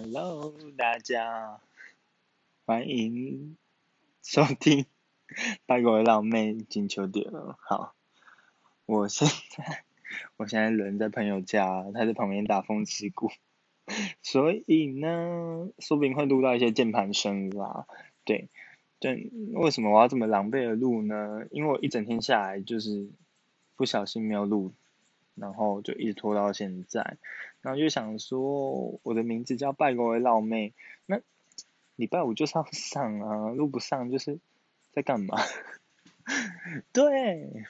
Hello，大家欢迎收听拜国的老妹金秋点了。好，我现在我现在人在朋友家，他在旁边打风吃鼓，所以呢，说不定会录到一些键盘声啦。对，对，为什么我要这么狼狈的录呢？因为我一整天下来就是不小心没有录。然后就一直拖到现在，然后就想说我的名字叫拜国的老妹，那礼拜五就是要上啊，录不上就是在干嘛？对，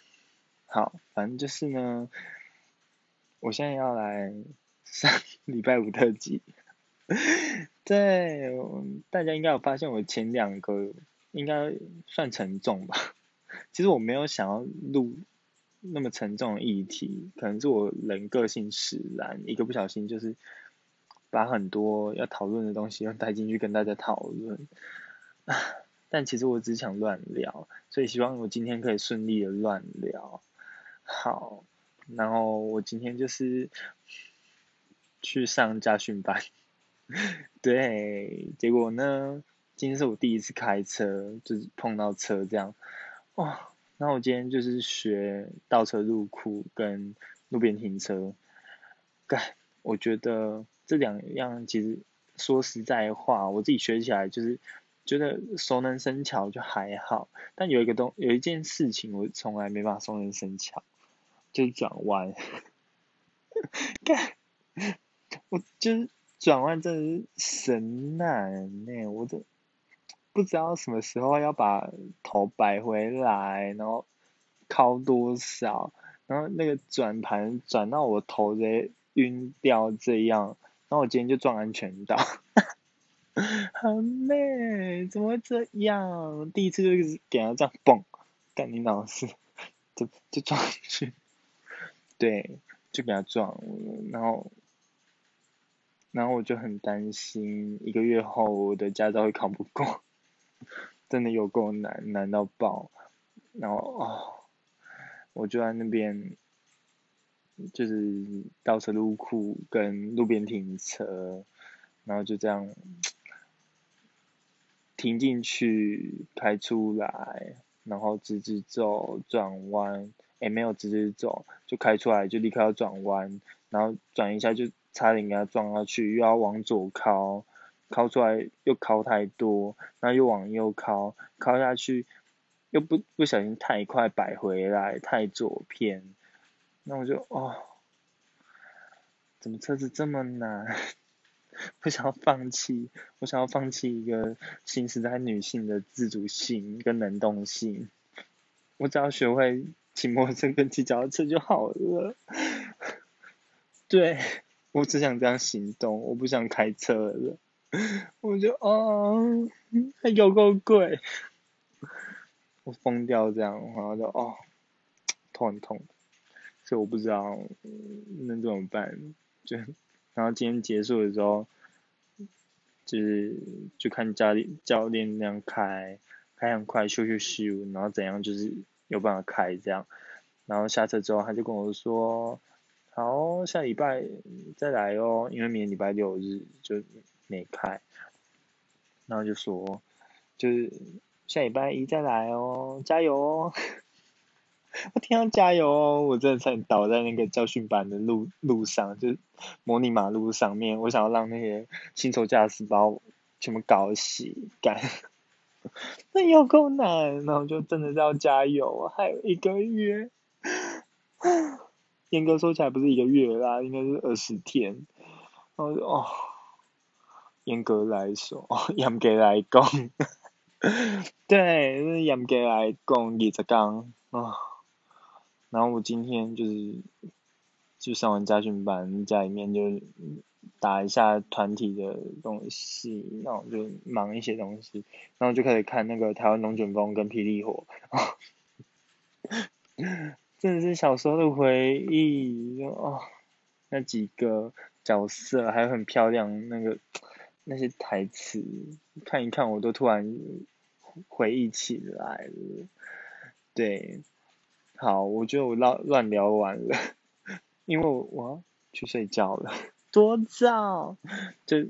好，反正就是呢，我现在要来上礼拜五特辑，对，大家应该有发现我前两个应该算沉重吧，其实我没有想要录。那么沉重的议题，可能是我人个性使然，一个不小心就是把很多要讨论的东西又带进去跟大家讨论。但其实我只想乱聊，所以希望我今天可以顺利的乱聊。好，然后我今天就是去上家训班，对，结果呢，今天是我第一次开车，就是碰到车这样，哇。那我今天就是学倒车入库跟路边停车，干，我觉得这两样其实说实在话，我自己学起来就是觉得熟能生巧就还好，但有一个东有一件事情我从来没办法熟能生巧，就是转弯，干，我就是转弯真的是神难呢，我这。不知道什么时候要把头摆回来，然后靠多少，然后那个转盘转到我头直接晕掉这样，然后我今天就撞安全岛，很累，怎么会这样？第一次就是给他这样蹦，干你老师，就就撞去，对，就给他撞，然后，然后我就很担心一个月后我的驾照会考不过。真的有够难，难到爆，然后哦，我就在那边，就是倒车入库跟路边停车，然后就这样停进去，开出来，然后直直走，转弯，哎没有直直走，就开出来就立刻要转弯，然后转一下就差点给他撞下去，又要往左靠。靠出来又靠太多，然后又往右靠，靠下去又不不小心太快摆回来，太左偏，那我就哦，怎么车子这么难？我想要放弃，我想要放弃一个新时代女性的自主性跟能动性，我只要学会骑摩托车跟骑脚踏车就好了。对，我只想这样行动，我不想开车了。我就哦，还有够贵，我疯掉这样，然后就哦，痛很痛，所以我不知道能怎么办，就然后今天结束的时候，就是就看教练教练那样开，开很快咻咻咻，然后怎样就是有办法开这样，然后下车之后他就跟我说，好，下礼拜再来哦，因为明天礼拜六日就。没开，然后就说，就是下礼拜一再来哦，加油哦！我听到加油哦，我真的差点倒在那个教训班的路路上，就模拟马路上面，我想要让那些新手驾驶把我全部搞死干，那有够难，然后就真的要加油，还有一个月，严格说起来不是一个月啦，应该是二十天，然后就哦。严格来说，严格来讲，对，严格来讲二十讲啊。然后我今天就是就上完家训班，家里面就打一下团体的东西，然后就忙一些东西，然后就开始看那个台湾龙卷风跟霹雳火，真的是小时候的回忆哦，那几个角色还有很漂亮那个。那些台词看一看，我都突然回忆起来了。对，好，我觉得我乱乱聊完了，因为我我要去睡觉了，多早？就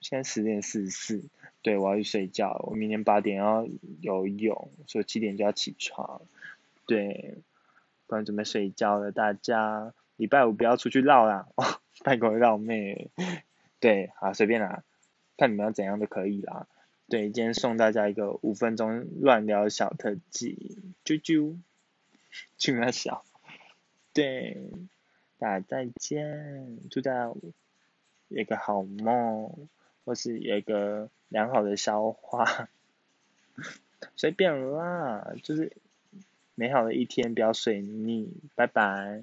现在十点四十四，对我要去睡觉，我明天八点要游泳，所以七点就要起床，对，不然准备睡觉了，大家礼拜五不要出去绕啦，拜托绕妹，对，好随便啦，看你们要怎样都可以啦，对，今天送大家一个五分钟乱聊小特技，啾啾，啾那小，对，大家再见，祝大家有一个好梦。或是有一个良好的消化，随便啦，就是美好的一天，不要水逆，拜拜。